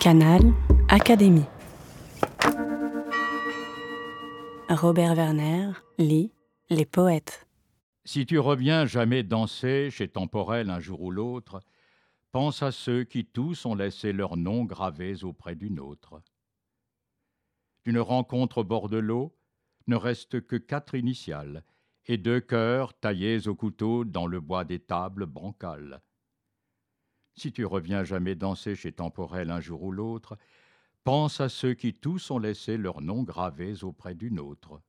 Canal Académie. Robert Werner lit Les poètes. Si tu reviens jamais danser chez Temporel un jour ou l'autre, pense à ceux qui tous ont laissé leurs noms gravés auprès d'une autre. D'une rencontre au bord de l'eau, ne reste que quatre initiales et deux cœurs taillés au couteau dans le bois des tables bancales. Si tu reviens jamais danser chez Temporel un jour ou l'autre, pense à ceux qui tous ont laissé leurs noms gravés auprès d'une autre.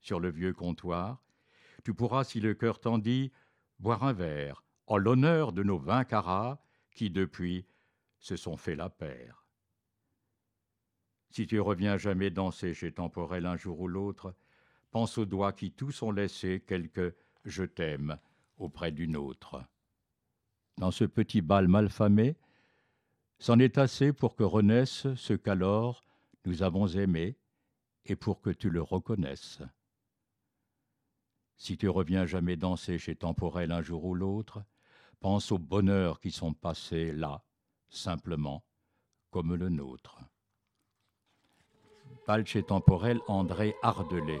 Sur le vieux comptoir, tu pourras, si le cœur t'en dit, boire un verre en l'honneur de nos vingt carats qui, depuis, se sont fait la paire. Si tu reviens jamais danser chez Temporel un jour ou l'autre, pense aux doigts qui tous ont laissé quelque je t'aime auprès d'une autre. Dans ce petit bal malfamé, c'en est assez pour que renaisse ce qu'alors nous avons aimé et pour que tu le reconnaisses. Si tu reviens jamais danser chez Temporel un jour ou l'autre, pense aux bonheurs qui sont passés là, simplement, comme le nôtre. Bal chez Temporel André Ardelet.